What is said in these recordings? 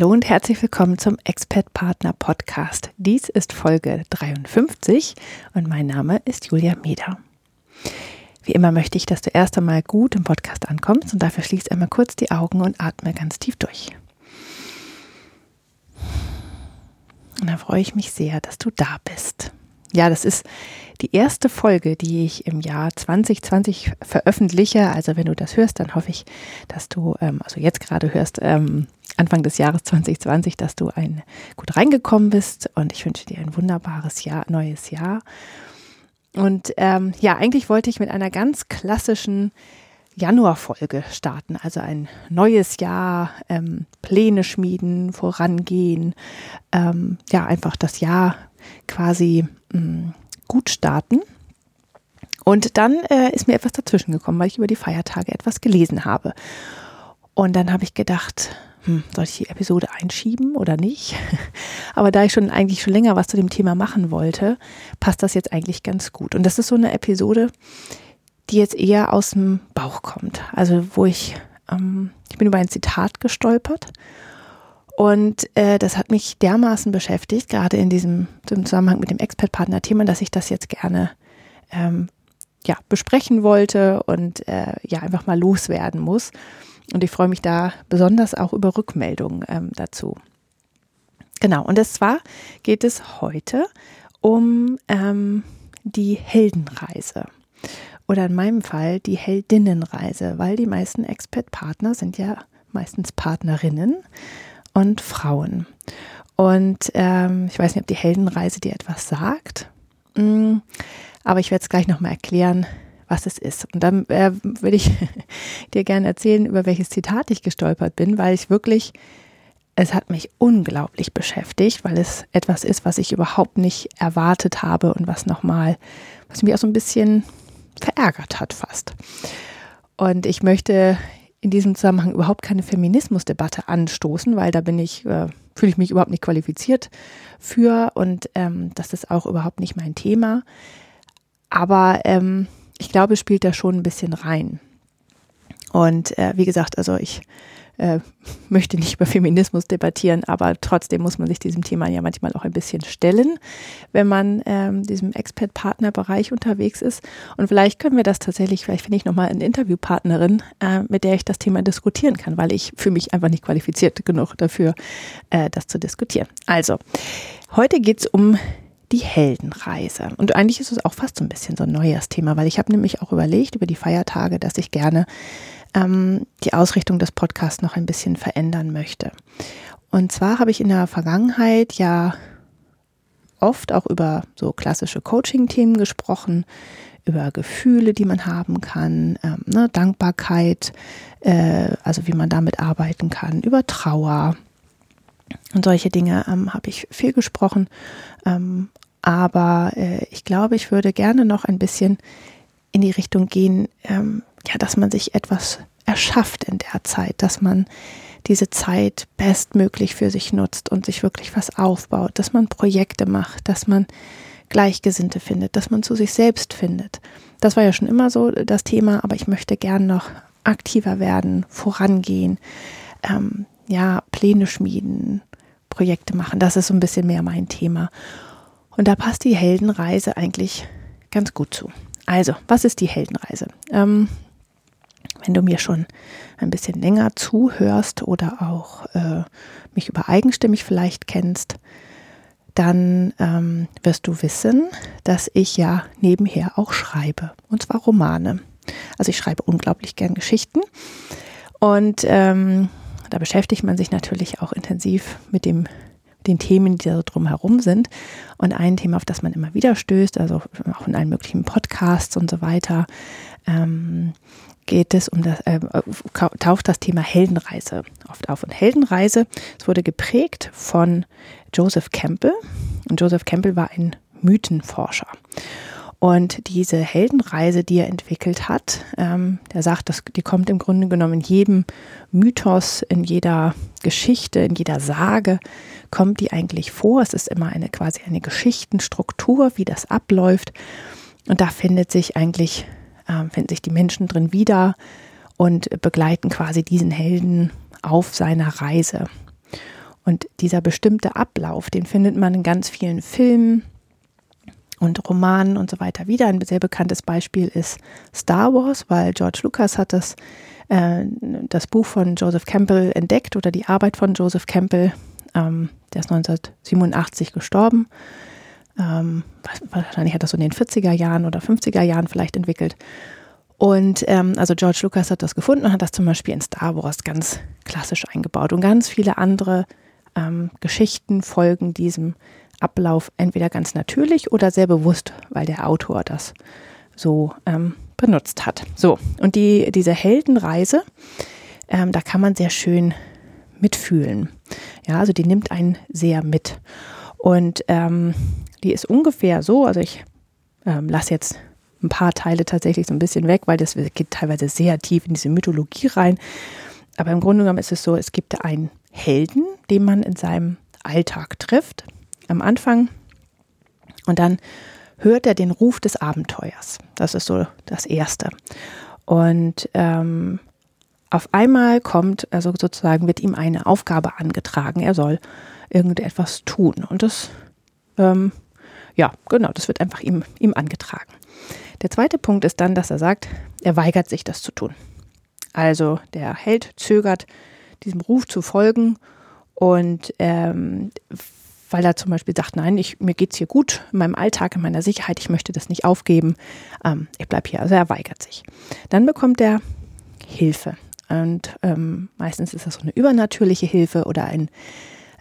Hallo und herzlich willkommen zum Expert Partner Podcast. Dies ist Folge 53 und mein Name ist Julia Meder. Wie immer möchte ich, dass du erst einmal gut im Podcast ankommst und dafür schließ einmal kurz die Augen und atme ganz tief durch. Und dann freue ich mich sehr, dass du da bist. Ja, das ist die erste Folge, die ich im Jahr 2020 veröffentliche. Also wenn du das hörst, dann hoffe ich, dass du, ähm, also jetzt gerade hörst, ähm, Anfang des Jahres 2020, dass du ein, gut reingekommen bist und ich wünsche dir ein wunderbares Jahr, neues Jahr. Und ähm, ja, eigentlich wollte ich mit einer ganz klassischen Januarfolge starten, also ein neues Jahr, ähm, Pläne schmieden, vorangehen, ähm, ja, einfach das Jahr quasi mh, mm, gut starten. Und dann äh, ist mir etwas dazwischen gekommen, weil ich über die Feiertage etwas gelesen habe. Und dann habe ich gedacht, hm, soll ich die Episode einschieben oder nicht? Aber da ich schon eigentlich schon länger was zu dem Thema machen wollte, passt das jetzt eigentlich ganz gut. Und das ist so eine Episode, die jetzt eher aus dem Bauch kommt. Also wo ich, ähm, ich bin über ein Zitat gestolpert und äh, das hat mich dermaßen beschäftigt, gerade in diesem Zusammenhang mit dem Expert-Partner-Thema, dass ich das jetzt gerne ähm, ja, besprechen wollte und äh, ja einfach mal loswerden muss. Und ich freue mich da besonders auch über Rückmeldungen ähm, dazu. Genau, und zwar geht es heute um ähm, die Heldenreise. Oder in meinem Fall die Heldinnenreise, weil die meisten Expert-Partner sind ja meistens Partnerinnen und Frauen. Und ähm, ich weiß nicht, ob die Heldenreise dir etwas sagt, mm, aber ich werde es gleich nochmal erklären, was es ist. Und dann äh, würde ich dir gerne erzählen, über welches Zitat ich gestolpert bin, weil ich wirklich, es hat mich unglaublich beschäftigt, weil es etwas ist, was ich überhaupt nicht erwartet habe und was nochmal, was mich auch so ein bisschen verärgert hat fast. Und ich möchte in diesem Zusammenhang überhaupt keine Feminismusdebatte anstoßen, weil da bin ich, äh, fühle ich mich überhaupt nicht qualifiziert für und ähm, das ist auch überhaupt nicht mein Thema. Aber ähm, ich glaube, spielt da schon ein bisschen rein. Und äh, wie gesagt, also ich äh, möchte nicht über Feminismus debattieren, aber trotzdem muss man sich diesem Thema ja manchmal auch ein bisschen stellen, wenn man ähm, diesem Expert-Partner-Bereich unterwegs ist. Und vielleicht können wir das tatsächlich, vielleicht finde ich nochmal eine Interviewpartnerin, äh, mit der ich das Thema diskutieren kann, weil ich fühle mich einfach nicht qualifiziert genug dafür, äh, das zu diskutieren. Also, heute geht es um die Heldenreise. Und eigentlich ist es auch fast so ein bisschen so ein neues Thema, weil ich habe nämlich auch überlegt über die Feiertage, dass ich gerne ähm, die Ausrichtung des Podcasts noch ein bisschen verändern möchte. Und zwar habe ich in der Vergangenheit ja oft auch über so klassische Coaching-Themen gesprochen, über Gefühle, die man haben kann, ähm, ne, Dankbarkeit, äh, also wie man damit arbeiten kann, über Trauer und solche Dinge ähm, habe ich viel gesprochen. Ähm, aber äh, ich glaube, ich würde gerne noch ein bisschen in die Richtung gehen, ähm, ja, dass man sich etwas erschafft in der Zeit, dass man diese Zeit bestmöglich für sich nutzt und sich wirklich was aufbaut, dass man Projekte macht, dass man Gleichgesinnte findet, dass man zu sich selbst findet. Das war ja schon immer so das Thema, aber ich möchte gern noch aktiver werden, vorangehen, ähm, ja, Pläne schmieden, Projekte machen. Das ist so ein bisschen mehr mein Thema. Und da passt die Heldenreise eigentlich ganz gut zu. Also, was ist die Heldenreise? Ähm, wenn du mir schon ein bisschen länger zuhörst oder auch äh, mich über eigenstimmig vielleicht kennst, dann ähm, wirst du wissen, dass ich ja nebenher auch schreibe. Und zwar Romane. Also ich schreibe unglaublich gern Geschichten. Und ähm, da beschäftigt man sich natürlich auch intensiv mit dem den Themen, die da drumherum sind. Und ein Thema, auf das man immer wieder stößt, also auch in allen möglichen Podcasts und so weiter, ähm, geht es um das, äh, taucht das Thema Heldenreise oft auf. Und Heldenreise, es wurde geprägt von Joseph Campbell. Und Joseph Campbell war ein Mythenforscher. Und diese Heldenreise, die er entwickelt hat, ähm, der sagt, dass, die kommt im Grunde genommen in jedem Mythos, in jeder Geschichte, in jeder Sage, kommt die eigentlich vor. Es ist immer eine quasi eine Geschichtenstruktur, wie das abläuft. Und da findet sich eigentlich, äh, finden sich die Menschen drin wieder und begleiten quasi diesen Helden auf seiner Reise. Und dieser bestimmte Ablauf, den findet man in ganz vielen Filmen, und Romanen und so weiter wieder. Ein sehr bekanntes Beispiel ist Star Wars, weil George Lucas hat das, äh, das Buch von Joseph Campbell entdeckt oder die Arbeit von Joseph Campbell. Ähm, der ist 1987 gestorben. Ähm, wahrscheinlich hat das so in den 40er Jahren oder 50er Jahren vielleicht entwickelt. Und ähm, also George Lucas hat das gefunden und hat das zum Beispiel in Star Wars ganz klassisch eingebaut. Und ganz viele andere ähm, Geschichten folgen diesem Ablauf entweder ganz natürlich oder sehr bewusst, weil der Autor das so ähm, benutzt hat. So, und die, diese Heldenreise, ähm, da kann man sehr schön mitfühlen. Ja, also die nimmt einen sehr mit. Und ähm, die ist ungefähr so, also ich ähm, lasse jetzt ein paar Teile tatsächlich so ein bisschen weg, weil das geht teilweise sehr tief in diese Mythologie rein. Aber im Grunde genommen ist es so, es gibt einen Helden, den man in seinem Alltag trifft am Anfang. Und dann hört er den Ruf des Abenteuers. Das ist so das Erste. Und ähm, auf einmal kommt, also sozusagen wird ihm eine Aufgabe angetragen. Er soll irgendetwas tun. Und das, ähm, ja, genau, das wird einfach ihm, ihm angetragen. Der zweite Punkt ist dann, dass er sagt, er weigert sich, das zu tun. Also der Held zögert, diesem Ruf zu folgen und ähm, weil er zum Beispiel sagt, nein, ich, mir geht es hier gut in meinem Alltag, in meiner Sicherheit, ich möchte das nicht aufgeben, ähm, ich bleibe hier. Also er weigert sich. Dann bekommt er Hilfe. Und ähm, meistens ist das so eine übernatürliche Hilfe oder ein,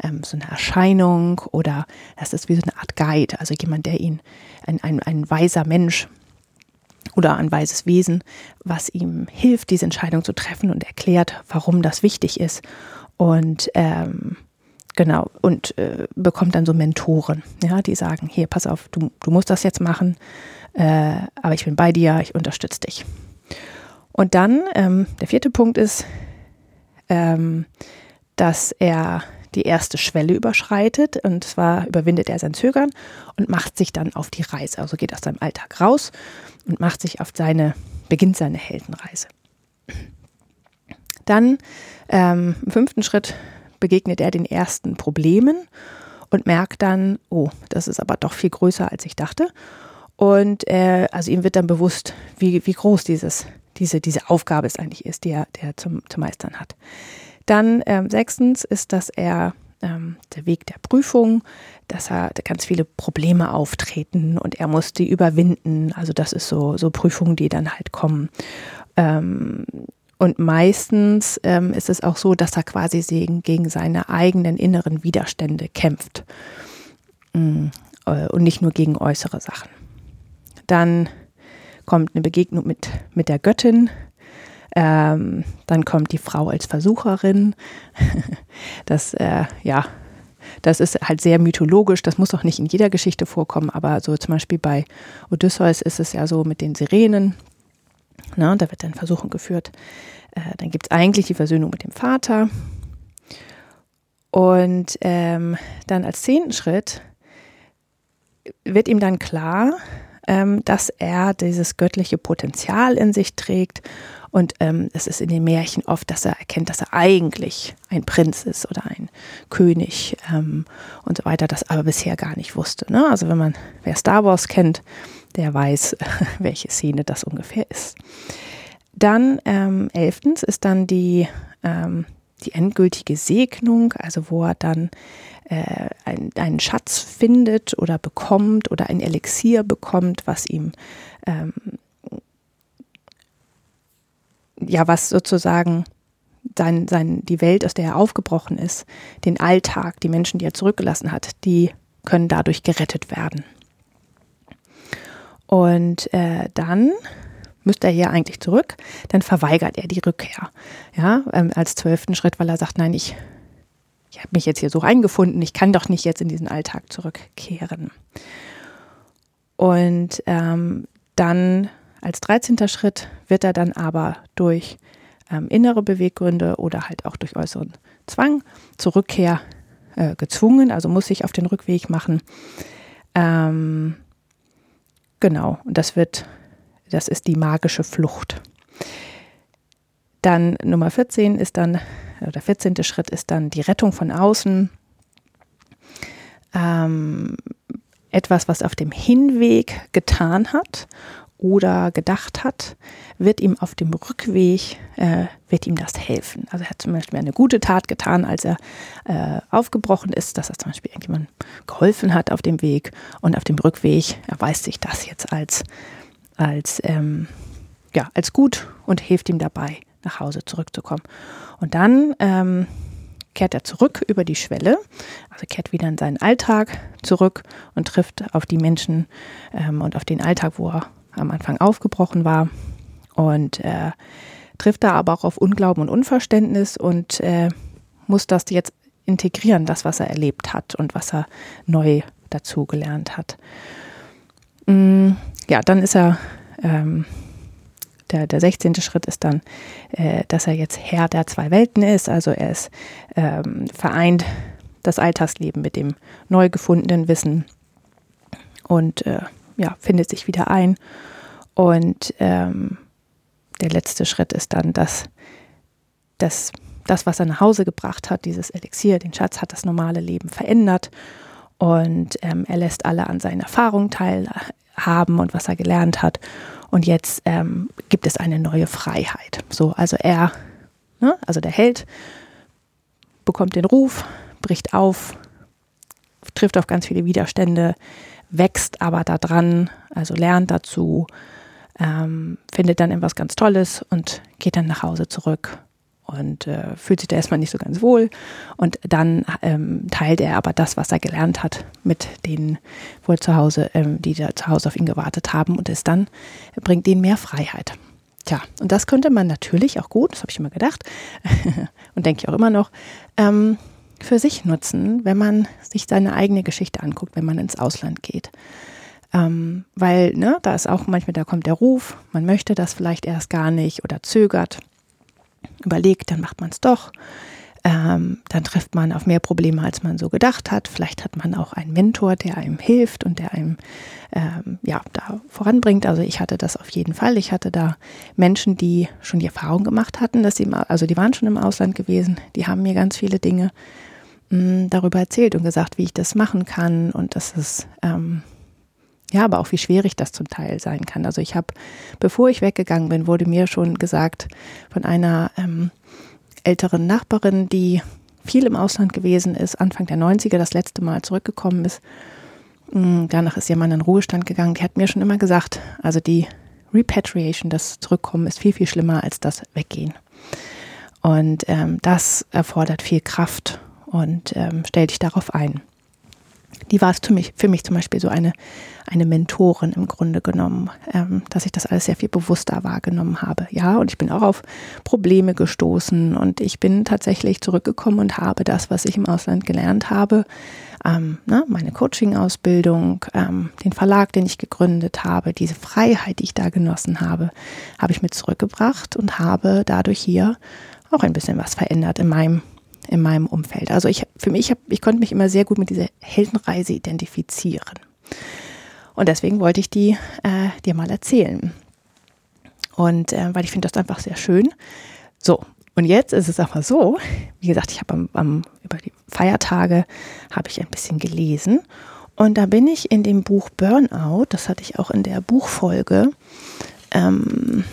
ähm, so eine Erscheinung oder das ist wie so eine Art Guide, also jemand, der ihn, ein, ein, ein weiser Mensch oder ein weises Wesen, was ihm hilft, diese Entscheidung zu treffen und erklärt, warum das wichtig ist. Und ähm, Genau, und äh, bekommt dann so Mentoren, ja, die sagen, hier, pass auf, du, du musst das jetzt machen, äh, aber ich bin bei dir, ich unterstütze dich. Und dann, ähm, der vierte Punkt ist, ähm, dass er die erste Schwelle überschreitet und zwar überwindet er sein Zögern und macht sich dann auf die Reise, also geht aus seinem Alltag raus und macht sich auf seine, beginnt seine Heldenreise. Dann ähm, im fünften Schritt begegnet er den ersten Problemen und merkt dann, oh, das ist aber doch viel größer, als ich dachte. Und äh, also ihm wird dann bewusst, wie, wie groß dieses, diese, diese Aufgabe es eigentlich ist, die er, die er zum, zu meistern hat. Dann ähm, sechstens ist, dass er ähm, der Weg der Prüfung, dass er ganz viele Probleme auftreten und er muss die überwinden. Also das ist so, so Prüfungen, die dann halt kommen. Ähm, und meistens ähm, ist es auch so, dass er quasi gegen seine eigenen inneren Widerstände kämpft. Mm, äh, und nicht nur gegen äußere Sachen. Dann kommt eine Begegnung mit, mit der Göttin. Ähm, dann kommt die Frau als Versucherin. das, äh, ja, das ist halt sehr mythologisch. Das muss auch nicht in jeder Geschichte vorkommen, aber so zum Beispiel bei Odysseus ist es ja so mit den Sirenen, na, da wird dann Versuchung geführt. Äh, dann gibt es eigentlich die Versöhnung mit dem Vater. Und ähm, dann als zehnten Schritt wird ihm dann klar, ähm, dass er dieses göttliche Potenzial in sich trägt. Und ähm, es ist in den Märchen oft, dass er erkennt, dass er eigentlich ein Prinz ist oder ein König ähm, und so weiter, das aber bisher gar nicht wusste. Ne? Also wenn man, wer Star Wars kennt, der weiß, welche Szene das ungefähr ist. Dann ähm, elftens ist dann die, ähm, die endgültige Segnung, also wo er dann äh, ein, einen Schatz findet oder bekommt oder ein Elixier bekommt, was ihm ähm, ja was sozusagen sein, sein, die Welt, aus der er aufgebrochen ist, den Alltag, die Menschen, die er zurückgelassen hat, die können dadurch gerettet werden. Und äh, dann müsste er hier eigentlich zurück, dann verweigert er die Rückkehr. Ja, ähm, als zwölften Schritt, weil er sagt, nein, ich, ich habe mich jetzt hier so reingefunden, ich kann doch nicht jetzt in diesen Alltag zurückkehren. Und ähm, dann als 13. Schritt wird er dann aber durch ähm, innere Beweggründe oder halt auch durch äußeren Zwang zur Rückkehr äh, gezwungen, also muss sich auf den Rückweg machen. Ähm, genau, und das wird, das ist die magische Flucht. Dann Nummer 14 ist dann, oder 14. Schritt ist dann die Rettung von außen. Ähm, etwas, was auf dem Hinweg getan hat oder gedacht hat, wird ihm auf dem Rückweg, äh, wird ihm das helfen. Also er hat zum Beispiel eine gute Tat getan, als er äh, aufgebrochen ist, dass er zum Beispiel irgendjemand geholfen hat auf dem Weg und auf dem Rückweg erweist sich das jetzt als, als, ähm, ja, als gut und hilft ihm dabei, nach Hause zurückzukommen. Und dann ähm, kehrt er zurück über die Schwelle, also kehrt wieder in seinen Alltag zurück und trifft auf die Menschen ähm, und auf den Alltag, wo er am Anfang aufgebrochen war und äh, trifft da aber auch auf Unglauben und Unverständnis und äh, muss das jetzt integrieren, das, was er erlebt hat und was er neu dazu gelernt hat. Mm, ja, dann ist er, ähm, der, der 16. Schritt ist dann, äh, dass er jetzt Herr der zwei Welten ist. Also er ist ähm, vereint das Alltagsleben mit dem neu gefundenen Wissen und äh, ja, findet sich wieder ein. Und ähm, der letzte Schritt ist dann, dass, dass das, was er nach Hause gebracht hat, dieses Elixier, den Schatz, hat das normale Leben verändert. Und ähm, er lässt alle an seinen Erfahrungen teilhaben und was er gelernt hat. Und jetzt ähm, gibt es eine neue Freiheit. So, also er, ne, also der Held, bekommt den Ruf, bricht auf, trifft auf ganz viele Widerstände, wächst aber daran, also lernt dazu, ähm, findet dann etwas ganz Tolles und geht dann nach Hause zurück und äh, fühlt sich da erstmal nicht so ganz wohl. Und dann ähm, teilt er aber das, was er gelernt hat, mit denen wohl zu Hause, ähm, die da zu Hause auf ihn gewartet haben und es dann bringt ihnen mehr Freiheit. Tja, und das könnte man natürlich auch gut, das habe ich immer gedacht und denke ich auch immer noch, ähm, für sich nutzen, wenn man sich seine eigene Geschichte anguckt, wenn man ins Ausland geht. Ähm, weil, ne, da ist auch manchmal, da kommt der Ruf, man möchte das vielleicht erst gar nicht oder zögert, überlegt, dann macht man es doch. Ähm, dann trifft man auf mehr Probleme, als man so gedacht hat. Vielleicht hat man auch einen Mentor, der einem hilft und der einem ähm, ja, da voranbringt. Also ich hatte das auf jeden Fall. Ich hatte da Menschen, die schon die Erfahrung gemacht hatten, dass sie, also die waren schon im Ausland gewesen, die haben mir ganz viele Dinge mh, darüber erzählt und gesagt, wie ich das machen kann und dass es ähm, ja, aber auch wie schwierig das zum Teil sein kann. Also ich habe, bevor ich weggegangen bin, wurde mir schon gesagt von einer ähm, älteren Nachbarin, die viel im Ausland gewesen ist, Anfang der 90er das letzte Mal zurückgekommen ist. Mm, danach ist ihr Mann in Ruhestand gegangen. Die hat mir schon immer gesagt, also die Repatriation, das Zurückkommen, ist viel, viel schlimmer als das Weggehen. Und ähm, das erfordert viel Kraft und ähm, stell dich darauf ein die war es für mich, für mich zum Beispiel so eine, eine Mentorin im Grunde genommen, ähm, dass ich das alles sehr viel bewusster wahrgenommen habe. Ja, und ich bin auch auf Probleme gestoßen und ich bin tatsächlich zurückgekommen und habe das, was ich im Ausland gelernt habe, ähm, ne, meine Coaching-Ausbildung, ähm, den Verlag, den ich gegründet habe, diese Freiheit, die ich da genossen habe, habe ich mit zurückgebracht und habe dadurch hier auch ein bisschen was verändert in meinem in meinem Umfeld. Also ich für mich, ich konnte mich immer sehr gut mit dieser Heldenreise identifizieren. Und deswegen wollte ich die äh, dir mal erzählen. Und äh, weil ich finde das einfach sehr schön. So, und jetzt ist es aber so, wie gesagt, ich habe am, am, über die Feiertage habe ich ein bisschen gelesen und da bin ich in dem Buch Burnout, das hatte ich auch in der Buchfolge ähm,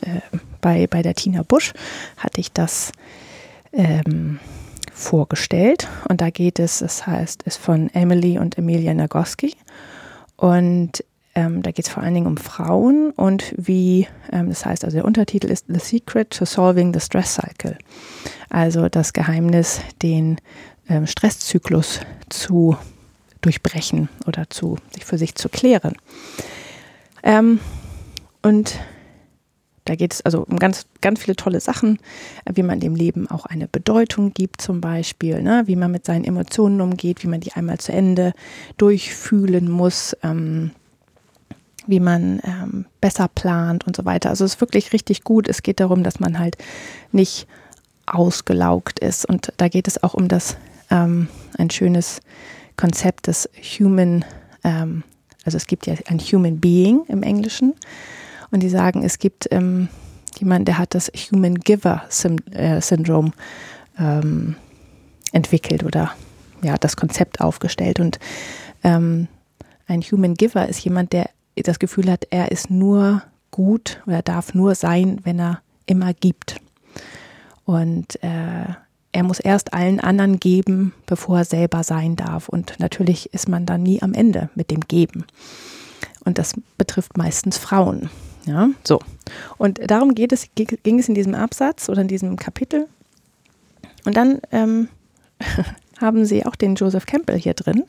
äh, bei, bei der Tina Busch, hatte ich das ähm, vorgestellt. Und da geht es, das heißt, ist von Emily und Emilia Nagoski. Und ähm, da geht es vor allen Dingen um Frauen und wie, ähm, das heißt, also der Untertitel ist The Secret to Solving the Stress Cycle. Also das Geheimnis, den ähm, Stresszyklus zu durchbrechen oder zu, sich für sich zu klären. Ähm, und da geht es also um ganz, ganz viele tolle Sachen, wie man dem Leben auch eine Bedeutung gibt, zum Beispiel, ne? wie man mit seinen Emotionen umgeht, wie man die einmal zu Ende durchfühlen muss, ähm, wie man ähm, besser plant und so weiter. Also es ist wirklich richtig gut. Es geht darum, dass man halt nicht ausgelaugt ist. Und da geht es auch um das ähm, ein schönes Konzept des Human, ähm, also es gibt ja ein Human Being im Englischen. Und die sagen, es gibt ähm, jemanden, der hat das Human Giver äh, Syndrome ähm, entwickelt oder ja, das Konzept aufgestellt. Und ähm, ein Human Giver ist jemand, der das Gefühl hat, er ist nur gut oder darf nur sein, wenn er immer gibt. Und äh, er muss erst allen anderen geben, bevor er selber sein darf. Und natürlich ist man dann nie am Ende mit dem Geben. Und das betrifft meistens Frauen. Ja, so. Und darum geht es, ging es in diesem Absatz oder in diesem Kapitel. Und dann ähm, haben sie auch den Joseph Campbell hier drin,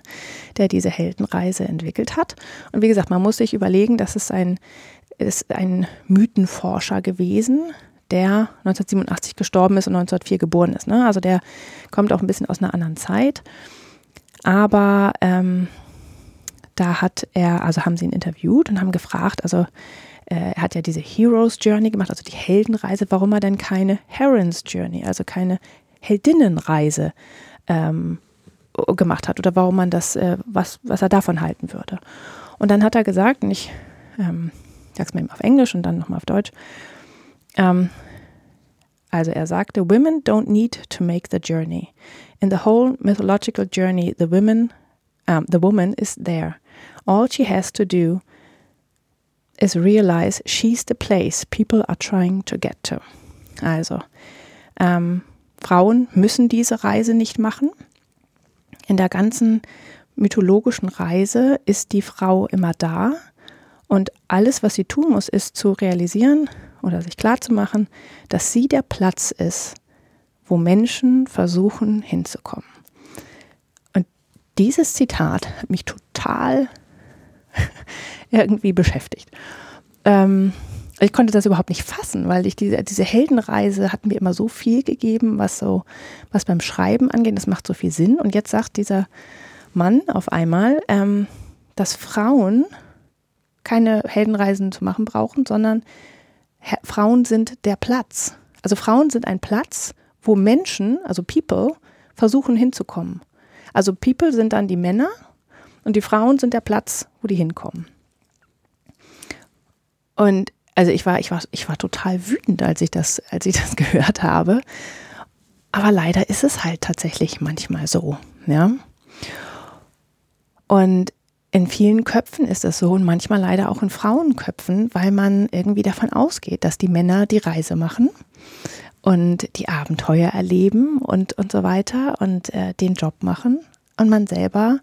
der diese Heldenreise entwickelt hat. Und wie gesagt, man muss sich überlegen, das ist ein, ist ein Mythenforscher gewesen, der 1987 gestorben ist und 1904 geboren ist. Ne? Also der kommt auch ein bisschen aus einer anderen Zeit. Aber ähm, da hat er, also haben sie ihn interviewt und haben gefragt, also er hat ja diese Heroes Journey gemacht, also die Heldenreise, warum er denn keine Heron's Journey, also keine Heldinnenreise ähm, gemacht hat oder warum man das, äh, was, was er davon halten würde. Und dann hat er gesagt, und ich ähm, sage es mal eben auf Englisch und dann nochmal auf Deutsch, ähm, also er sagte, Women don't need to make the journey. In the whole mythological journey, the women, um, the woman is there. All she has to do is realize she's the place people are trying to get to. Also, ähm, Frauen müssen diese Reise nicht machen. In der ganzen mythologischen Reise ist die Frau immer da und alles, was sie tun muss, ist zu realisieren oder sich klarzumachen, dass sie der Platz ist, wo Menschen versuchen hinzukommen. Und dieses Zitat hat mich total irgendwie beschäftigt. Ähm, ich konnte das überhaupt nicht fassen, weil ich diese, diese Heldenreise hat mir immer so viel gegeben, was so, was beim Schreiben angeht, das macht so viel Sinn. Und jetzt sagt dieser Mann auf einmal, ähm, dass Frauen keine Heldenreisen zu machen brauchen, sondern Frauen sind der Platz. Also Frauen sind ein Platz, wo Menschen, also People, versuchen hinzukommen. Also People sind dann die Männer und die Frauen sind der Platz, wo die hinkommen. Und also ich war, ich war, ich war total wütend, als ich das, als ich das gehört habe. Aber leider ist es halt tatsächlich manchmal so, ja. Und in vielen Köpfen ist das so und manchmal leider auch in Frauenköpfen, weil man irgendwie davon ausgeht, dass die Männer die Reise machen und die Abenteuer erleben und, und so weiter und äh, den Job machen und man selber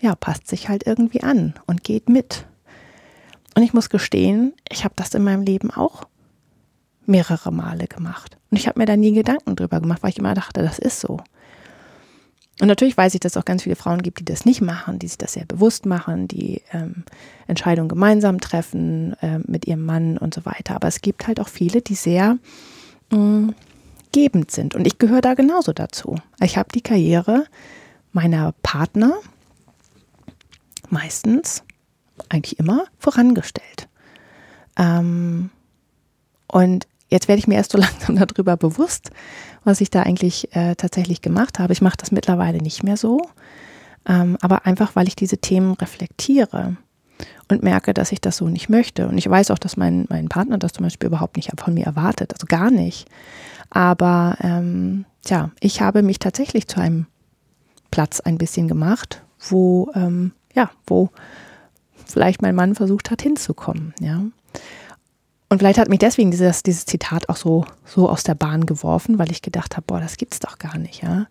ja, passt sich halt irgendwie an und geht mit. Und ich muss gestehen, ich habe das in meinem Leben auch mehrere Male gemacht. Und ich habe mir da nie Gedanken drüber gemacht, weil ich immer dachte, das ist so. Und natürlich weiß ich, dass es auch ganz viele Frauen gibt, die das nicht machen, die sich das sehr bewusst machen, die ähm, Entscheidungen gemeinsam treffen äh, mit ihrem Mann und so weiter. Aber es gibt halt auch viele, die sehr mh, mm, gebend sind. Und ich gehöre da genauso dazu. Ich habe die Karriere meiner Partner meistens, eigentlich immer, vorangestellt. Ähm, und jetzt werde ich mir erst so langsam darüber bewusst, was ich da eigentlich äh, tatsächlich gemacht habe. Ich mache das mittlerweile nicht mehr so, ähm, aber einfach, weil ich diese Themen reflektiere und merke, dass ich das so nicht möchte. Und ich weiß auch, dass mein, mein Partner das zum Beispiel überhaupt nicht von mir erwartet, also gar nicht. Aber ähm, tja, ich habe mich tatsächlich zu einem Platz ein bisschen gemacht, wo ähm, ja, wo vielleicht mein Mann versucht hat hinzukommen, ja. Und vielleicht hat mich deswegen dieses, dieses Zitat auch so, so aus der Bahn geworfen, weil ich gedacht habe, boah, das gibt's doch gar nicht, ja.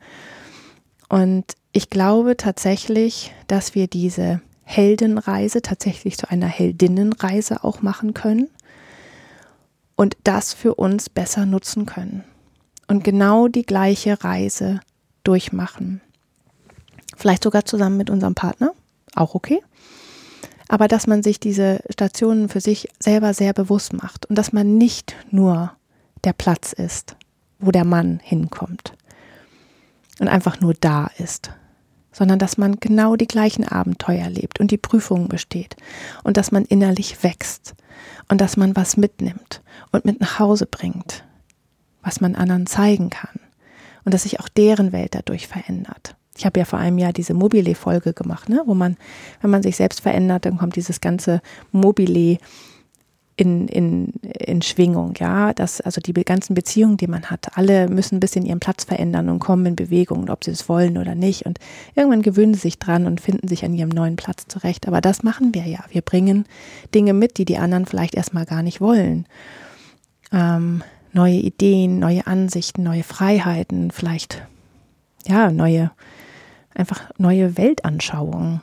Und ich glaube tatsächlich, dass wir diese Heldenreise tatsächlich zu einer Heldinnenreise auch machen können und das für uns besser nutzen können und genau die gleiche Reise durchmachen. Vielleicht sogar zusammen mit unserem Partner auch okay. aber dass man sich diese Stationen für sich selber sehr bewusst macht und dass man nicht nur der Platz ist, wo der Mann hinkommt und einfach nur da ist, sondern dass man genau die gleichen Abenteuer lebt und die Prüfungen besteht und dass man innerlich wächst und dass man was mitnimmt und mit nach Hause bringt, was man anderen zeigen kann und dass sich auch deren Welt dadurch verändert. Ich habe ja vor einem Jahr diese Mobile-Folge gemacht, ne, wo man, wenn man sich selbst verändert, dann kommt dieses ganze Mobile in, in, in Schwingung, ja. Das, also die ganzen Beziehungen, die man hat, alle müssen ein bisschen ihren Platz verändern und kommen in Bewegung, ob sie es wollen oder nicht. Und irgendwann gewöhnen sie sich dran und finden sich an ihrem neuen Platz zurecht. Aber das machen wir ja. Wir bringen Dinge mit, die die anderen vielleicht erstmal gar nicht wollen. Ähm, neue Ideen, neue Ansichten, neue Freiheiten, vielleicht ja, neue einfach neue Weltanschauungen.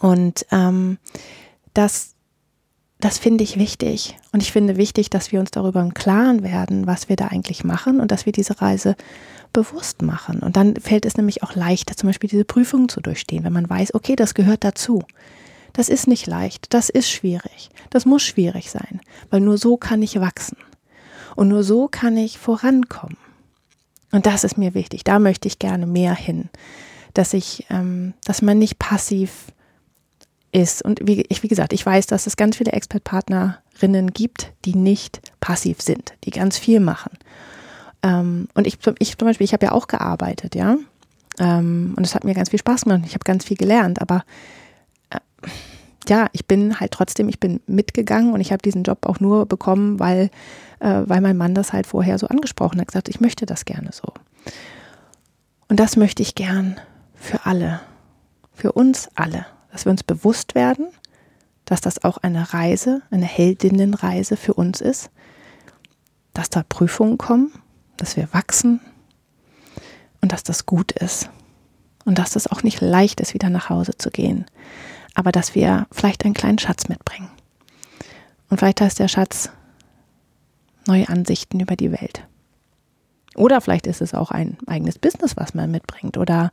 Und ähm, das, das finde ich wichtig. Und ich finde wichtig, dass wir uns darüber im Klaren werden, was wir da eigentlich machen und dass wir diese Reise bewusst machen. Und dann fällt es nämlich auch leichter, zum Beispiel diese Prüfungen zu durchstehen, wenn man weiß, okay, das gehört dazu. Das ist nicht leicht, das ist schwierig, das muss schwierig sein, weil nur so kann ich wachsen. Und nur so kann ich vorankommen. Und das ist mir wichtig. Da möchte ich gerne mehr hin, dass ich, ähm, dass man nicht passiv ist. Und wie, ich, wie gesagt, ich weiß, dass es ganz viele Expertpartnerinnen gibt, die nicht passiv sind, die ganz viel machen. Ähm, und ich, ich zum Beispiel, ich habe ja auch gearbeitet, ja. Ähm, und es hat mir ganz viel Spaß gemacht. Ich habe ganz viel gelernt, aber äh, ja, ich bin halt trotzdem, ich bin mitgegangen und ich habe diesen Job auch nur bekommen, weil äh, weil mein Mann das halt vorher so angesprochen hat, gesagt, ich möchte das gerne so. Und das möchte ich gern für alle, für uns alle, dass wir uns bewusst werden, dass das auch eine Reise, eine Heldinnenreise für uns ist, dass da Prüfungen kommen, dass wir wachsen und dass das gut ist und dass das auch nicht leicht ist, wieder nach Hause zu gehen, aber dass wir vielleicht einen kleinen Schatz mitbringen. Und vielleicht heißt der Schatz neue Ansichten über die Welt. Oder vielleicht ist es auch ein eigenes Business, was man mitbringt oder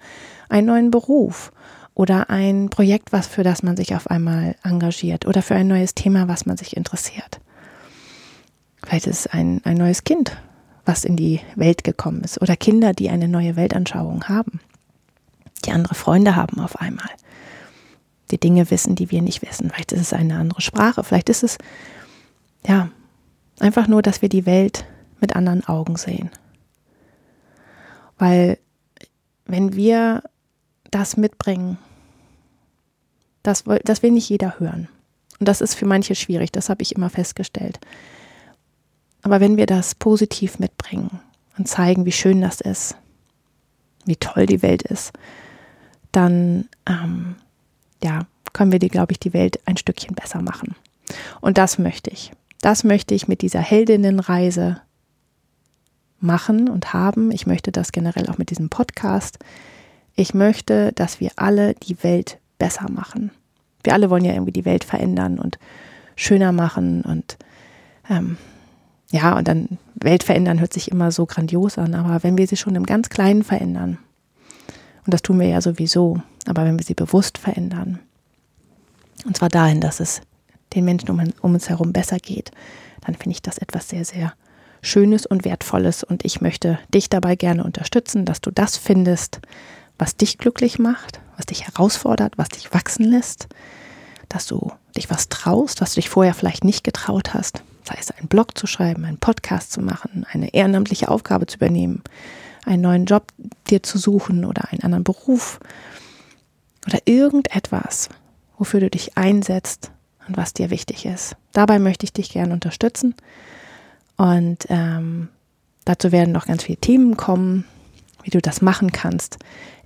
einen neuen Beruf oder ein Projekt, was für das man sich auf einmal engagiert oder für ein neues Thema, was man sich interessiert. Vielleicht ist es ein, ein neues Kind, was in die Welt gekommen ist oder Kinder, die eine neue Weltanschauung haben, die andere Freunde haben auf einmal, die Dinge wissen, die wir nicht wissen. Vielleicht ist es eine andere Sprache, vielleicht ist es ja Einfach nur, dass wir die Welt mit anderen Augen sehen. Weil wenn wir das mitbringen, das, das will nicht jeder hören. Und das ist für manche schwierig, das habe ich immer festgestellt. Aber wenn wir das positiv mitbringen und zeigen, wie schön das ist, wie toll die Welt ist, dann ähm, ja, können wir die, glaube ich, die Welt ein Stückchen besser machen. Und das möchte ich. Das möchte ich mit dieser Heldinnenreise machen und haben. Ich möchte das generell auch mit diesem Podcast. Ich möchte, dass wir alle die Welt besser machen. Wir alle wollen ja irgendwie die Welt verändern und schöner machen und ähm, ja, und dann Welt verändern hört sich immer so grandios an, aber wenn wir sie schon im ganz Kleinen verändern, und das tun wir ja sowieso, aber wenn wir sie bewusst verändern, und zwar dahin, dass es den Menschen um, um uns herum besser geht, dann finde ich das etwas sehr, sehr Schönes und Wertvolles. Und ich möchte dich dabei gerne unterstützen, dass du das findest, was dich glücklich macht, was dich herausfordert, was dich wachsen lässt, dass du dich was traust, was du dich vorher vielleicht nicht getraut hast. Sei es einen Blog zu schreiben, einen Podcast zu machen, eine ehrenamtliche Aufgabe zu übernehmen, einen neuen Job dir zu suchen oder einen anderen Beruf oder irgendetwas, wofür du dich einsetzt, und was dir wichtig ist. Dabei möchte ich dich gerne unterstützen. Und ähm, dazu werden noch ganz viele Themen kommen, wie du das machen kannst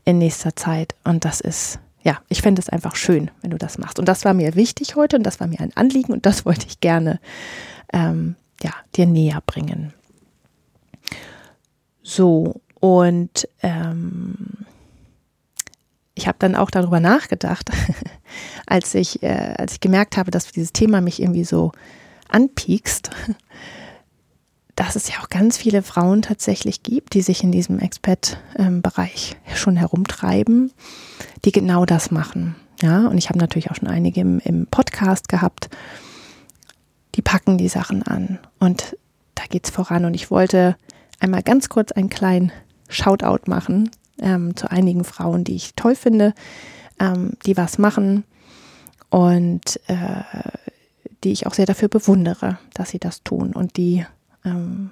in nächster Zeit. Und das ist, ja, ich fände es einfach schön, wenn du das machst. Und das war mir wichtig heute und das war mir ein Anliegen und das wollte ich gerne ähm, ja, dir näher bringen. So, und ähm, ich habe dann auch darüber nachgedacht, als ich, äh, als ich gemerkt habe, dass dieses Thema mich irgendwie so anpiekst, dass es ja auch ganz viele Frauen tatsächlich gibt, die sich in diesem Expat-Bereich schon herumtreiben, die genau das machen. Ja, und ich habe natürlich auch schon einige im, im Podcast gehabt. Die packen die Sachen an und da geht es voran. Und ich wollte einmal ganz kurz einen kleinen Shoutout machen ähm, zu einigen Frauen, die ich toll finde, ähm, die was machen und äh, die ich auch sehr dafür bewundere, dass sie das tun und die ähm,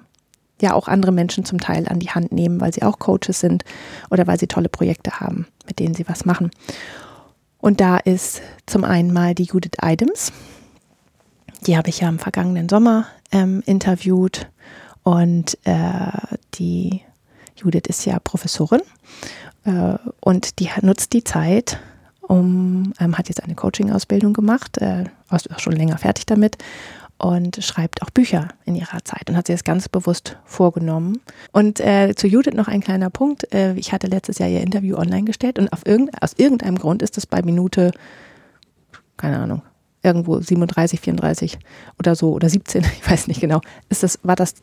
ja auch andere Menschen zum Teil an die Hand nehmen, weil sie auch Coaches sind oder weil sie tolle Projekte haben, mit denen sie was machen. Und da ist zum einen mal die Judith Idams. Die habe ich ja im vergangenen Sommer ähm, interviewt. Und äh, die Judith ist ja Professorin äh, und die nutzt die Zeit, um, ähm, hat jetzt eine Coaching-Ausbildung gemacht, äh, schon länger fertig damit und schreibt auch Bücher in ihrer Zeit und hat sich das ganz bewusst vorgenommen. Und äh, zu Judith noch ein kleiner Punkt. Äh, ich hatte letztes Jahr ihr Interview online gestellt und irgend, aus irgendeinem Grund ist es bei Minute, keine Ahnung, irgendwo 37, 34 oder so oder 17, ich weiß nicht genau, ist das, war das,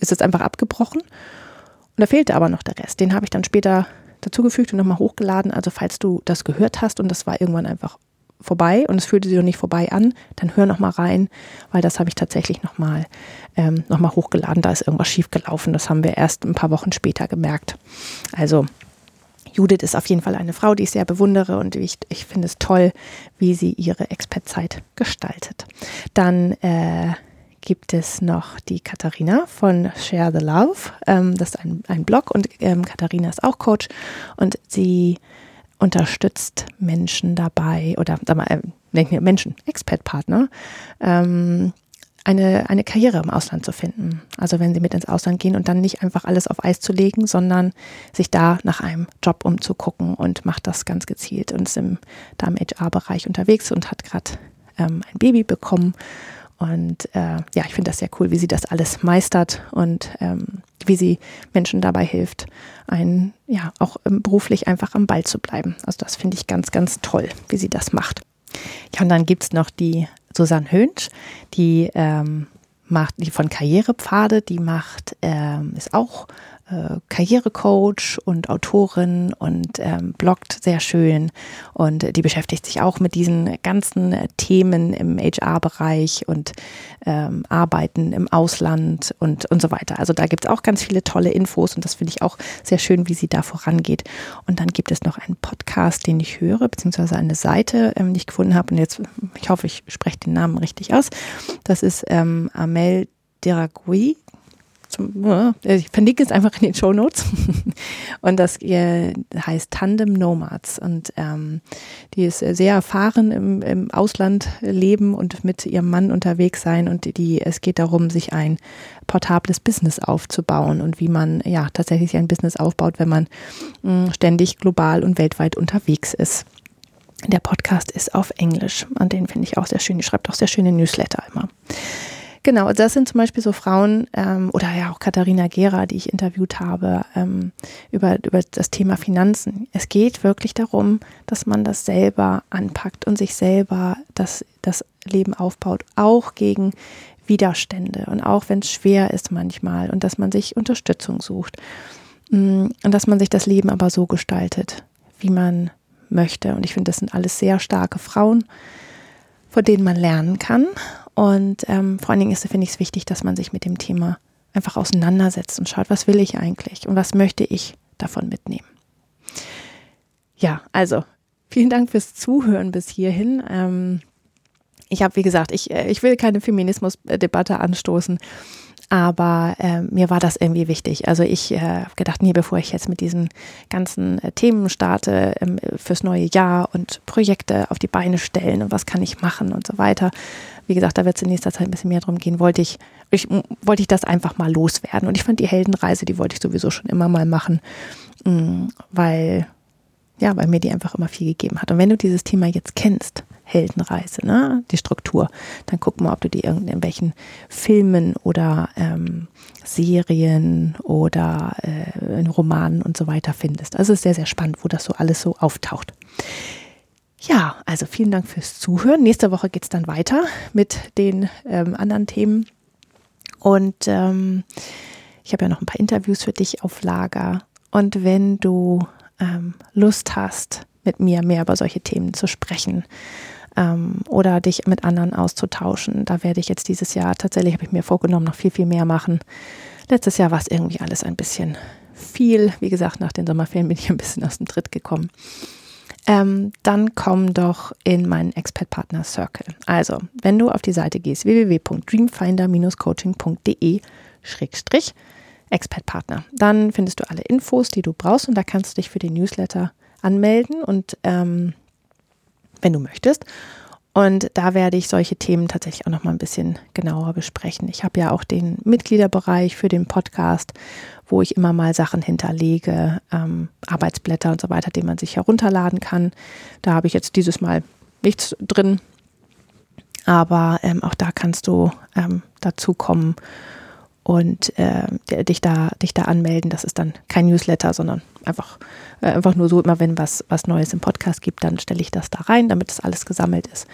ist das einfach abgebrochen. Und da fehlte aber noch der Rest. Den habe ich dann später dazugefügt und nochmal hochgeladen. Also falls du das gehört hast und das war irgendwann einfach vorbei und es fühlte sich noch nicht vorbei an, dann hör noch mal rein, weil das habe ich tatsächlich noch mal, ähm, noch hochgeladen. Da ist irgendwas schiefgelaufen. Das haben wir erst ein paar Wochen später gemerkt. Also Judith ist auf jeden Fall eine Frau, die ich sehr bewundere und ich, ich finde es toll, wie sie ihre Expertzeit gestaltet. Dann äh, gibt es noch die Katharina von Share the Love. Ähm, das ist ein, ein Blog und ähm, Katharina ist auch Coach und sie unterstützt Menschen dabei oder äh, Menschen, Expat-Partner, ähm, eine, eine Karriere im Ausland zu finden. Also wenn sie mit ins Ausland gehen und dann nicht einfach alles auf Eis zu legen, sondern sich da nach einem Job umzugucken und macht das ganz gezielt und ist im, da im HR-Bereich unterwegs und hat gerade ähm, ein Baby bekommen und äh, ja, ich finde das sehr cool, wie sie das alles meistert und ähm, wie sie Menschen dabei hilft, ein, ja, auch ähm, beruflich einfach am Ball zu bleiben. Also das finde ich ganz, ganz toll, wie sie das macht. Ja, und dann gibt es noch die Susanne Hönsch, die ähm, macht, die von Karrierepfade, die macht, ähm, ist auch äh, Karrierecoach und Autorin und ähm, bloggt sehr schön und die beschäftigt sich auch mit diesen ganzen Themen im HR-Bereich und ähm, Arbeiten im Ausland und, und so weiter. Also da gibt es auch ganz viele tolle Infos und das finde ich auch sehr schön, wie sie da vorangeht. Und dann gibt es noch einen Podcast, den ich höre, beziehungsweise eine Seite, ähm, die ich gefunden habe und jetzt, ich hoffe, ich spreche den Namen richtig aus. Das ist ähm, Amel Deragui, zum, ich verlinke es einfach in den Show Notes. und das heißt Tandem Nomads. Und ähm, die ist sehr erfahren im, im Ausland leben und mit ihrem Mann unterwegs sein. Und die, es geht darum, sich ein portables Business aufzubauen und wie man ja tatsächlich ein Business aufbaut, wenn man mh, ständig global und weltweit unterwegs ist. Der Podcast ist auf Englisch und den finde ich auch sehr schön. Die schreibt auch sehr schöne Newsletter immer. Genau, das sind zum Beispiel so Frauen ähm, oder ja auch Katharina Gera, die ich interviewt habe ähm, über, über das Thema Finanzen. Es geht wirklich darum, dass man das selber anpackt und sich selber das, das Leben aufbaut, auch gegen Widerstände und auch wenn es schwer ist manchmal und dass man sich Unterstützung sucht mm, und dass man sich das Leben aber so gestaltet, wie man möchte. Und ich finde, das sind alles sehr starke Frauen, von denen man lernen kann und ähm, vor allen Dingen ist, finde ich es wichtig, dass man sich mit dem Thema einfach auseinandersetzt und schaut, was will ich eigentlich und was möchte ich davon mitnehmen. Ja, also vielen Dank fürs Zuhören bis hierhin. Ähm, ich habe, wie gesagt, ich, äh, ich will keine Feminismusdebatte anstoßen. Aber äh, mir war das irgendwie wichtig. Also ich äh, habe gedacht, nee, bevor ich jetzt mit diesen ganzen äh, Themen starte ähm, fürs neue Jahr und Projekte auf die Beine stellen und was kann ich machen und so weiter. Wie gesagt, da wird es in nächster Zeit ein bisschen mehr drum gehen. Wollte ich, ich, wollte ich das einfach mal loswerden. Und ich fand die Heldenreise, die wollte ich sowieso schon immer mal machen, mm, weil, ja, weil mir die einfach immer viel gegeben hat. Und wenn du dieses Thema jetzt kennst, Heldenreise, ne? die Struktur. Dann guck mal, ob du die irgendwelchen Filmen oder ähm, Serien oder äh, Romanen und so weiter findest. Also es ist sehr, sehr spannend, wo das so alles so auftaucht. Ja, also vielen Dank fürs Zuhören. Nächste Woche geht es dann weiter mit den ähm, anderen Themen. Und ähm, ich habe ja noch ein paar Interviews für dich auf Lager. Und wenn du ähm, Lust hast, mit mir mehr über solche Themen zu sprechen ähm, oder dich mit anderen auszutauschen. Da werde ich jetzt dieses Jahr tatsächlich, habe ich mir vorgenommen, noch viel, viel mehr machen. Letztes Jahr war es irgendwie alles ein bisschen viel. Wie gesagt, nach den Sommerferien bin ich ein bisschen aus dem Tritt gekommen. Ähm, dann komm doch in meinen Expert Partner Circle. Also, wenn du auf die Seite gehst, www.dreamfinder-coaching.de Schrägstrich Expert Partner, dann findest du alle Infos, die du brauchst und da kannst du dich für den Newsletter anmelden und ähm, wenn du möchtest. Und da werde ich solche Themen tatsächlich auch noch mal ein bisschen genauer besprechen. Ich habe ja auch den Mitgliederbereich für den Podcast, wo ich immer mal Sachen hinterlege, ähm, Arbeitsblätter und so weiter, die man sich herunterladen kann. Da habe ich jetzt dieses Mal nichts drin. Aber ähm, auch da kannst du ähm, dazu kommen und äh, dich, da, dich da anmelden. Das ist dann kein Newsletter, sondern einfach, äh, einfach nur so, immer wenn was, was Neues im Podcast gibt, dann stelle ich das da rein, damit das alles gesammelt ist.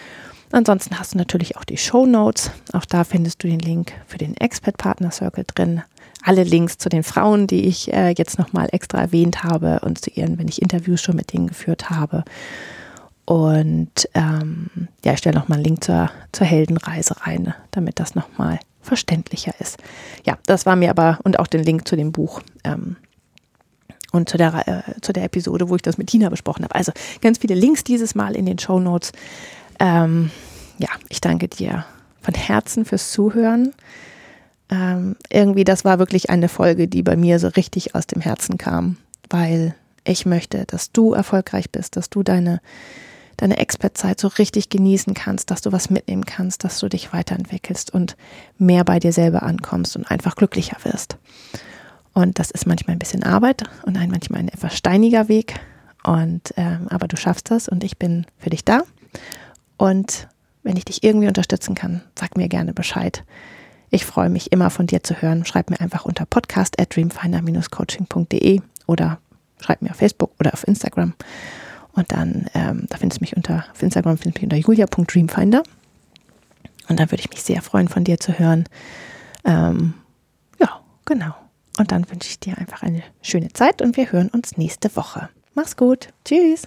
Ansonsten hast du natürlich auch die Show Notes. Auch da findest du den Link für den Expert Partner Circle drin. Alle Links zu den Frauen, die ich äh, jetzt nochmal extra erwähnt habe und zu ihren, wenn ich Interviews schon mit denen geführt habe. Und ähm, ja, ich stelle nochmal einen Link zur, zur Heldenreise rein, damit das nochmal verständlicher ist. Ja, das war mir aber, und auch den Link zu dem Buch ähm, und zu der, äh, zu der Episode, wo ich das mit Tina besprochen habe. Also ganz viele Links dieses Mal in den Show Notes. Ähm, ja, ich danke dir von Herzen fürs Zuhören. Ähm, irgendwie, das war wirklich eine Folge, die bei mir so richtig aus dem Herzen kam, weil ich möchte, dass du erfolgreich bist, dass du deine deine Expertzeit so richtig genießen kannst, dass du was mitnehmen kannst, dass du dich weiterentwickelst und mehr bei dir selber ankommst und einfach glücklicher wirst. Und das ist manchmal ein bisschen Arbeit und ein manchmal ein etwas steiniger Weg. Und ähm, aber du schaffst das und ich bin für dich da. Und wenn ich dich irgendwie unterstützen kann, sag mir gerne Bescheid. Ich freue mich immer von dir zu hören. Schreib mir einfach unter podcast at dreamfinder-coaching.de oder schreib mir auf Facebook oder auf Instagram. Und dann, ähm, da findest du mich unter, auf Instagram findest du mich unter julia.dreamfinder. Und dann würde ich mich sehr freuen, von dir zu hören. Ähm, ja, genau. Und dann wünsche ich dir einfach eine schöne Zeit und wir hören uns nächste Woche. Mach's gut. Tschüss.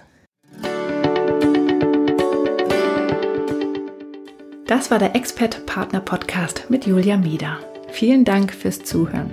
Das war der Expert Partner Podcast mit Julia Mieder. Vielen Dank fürs Zuhören.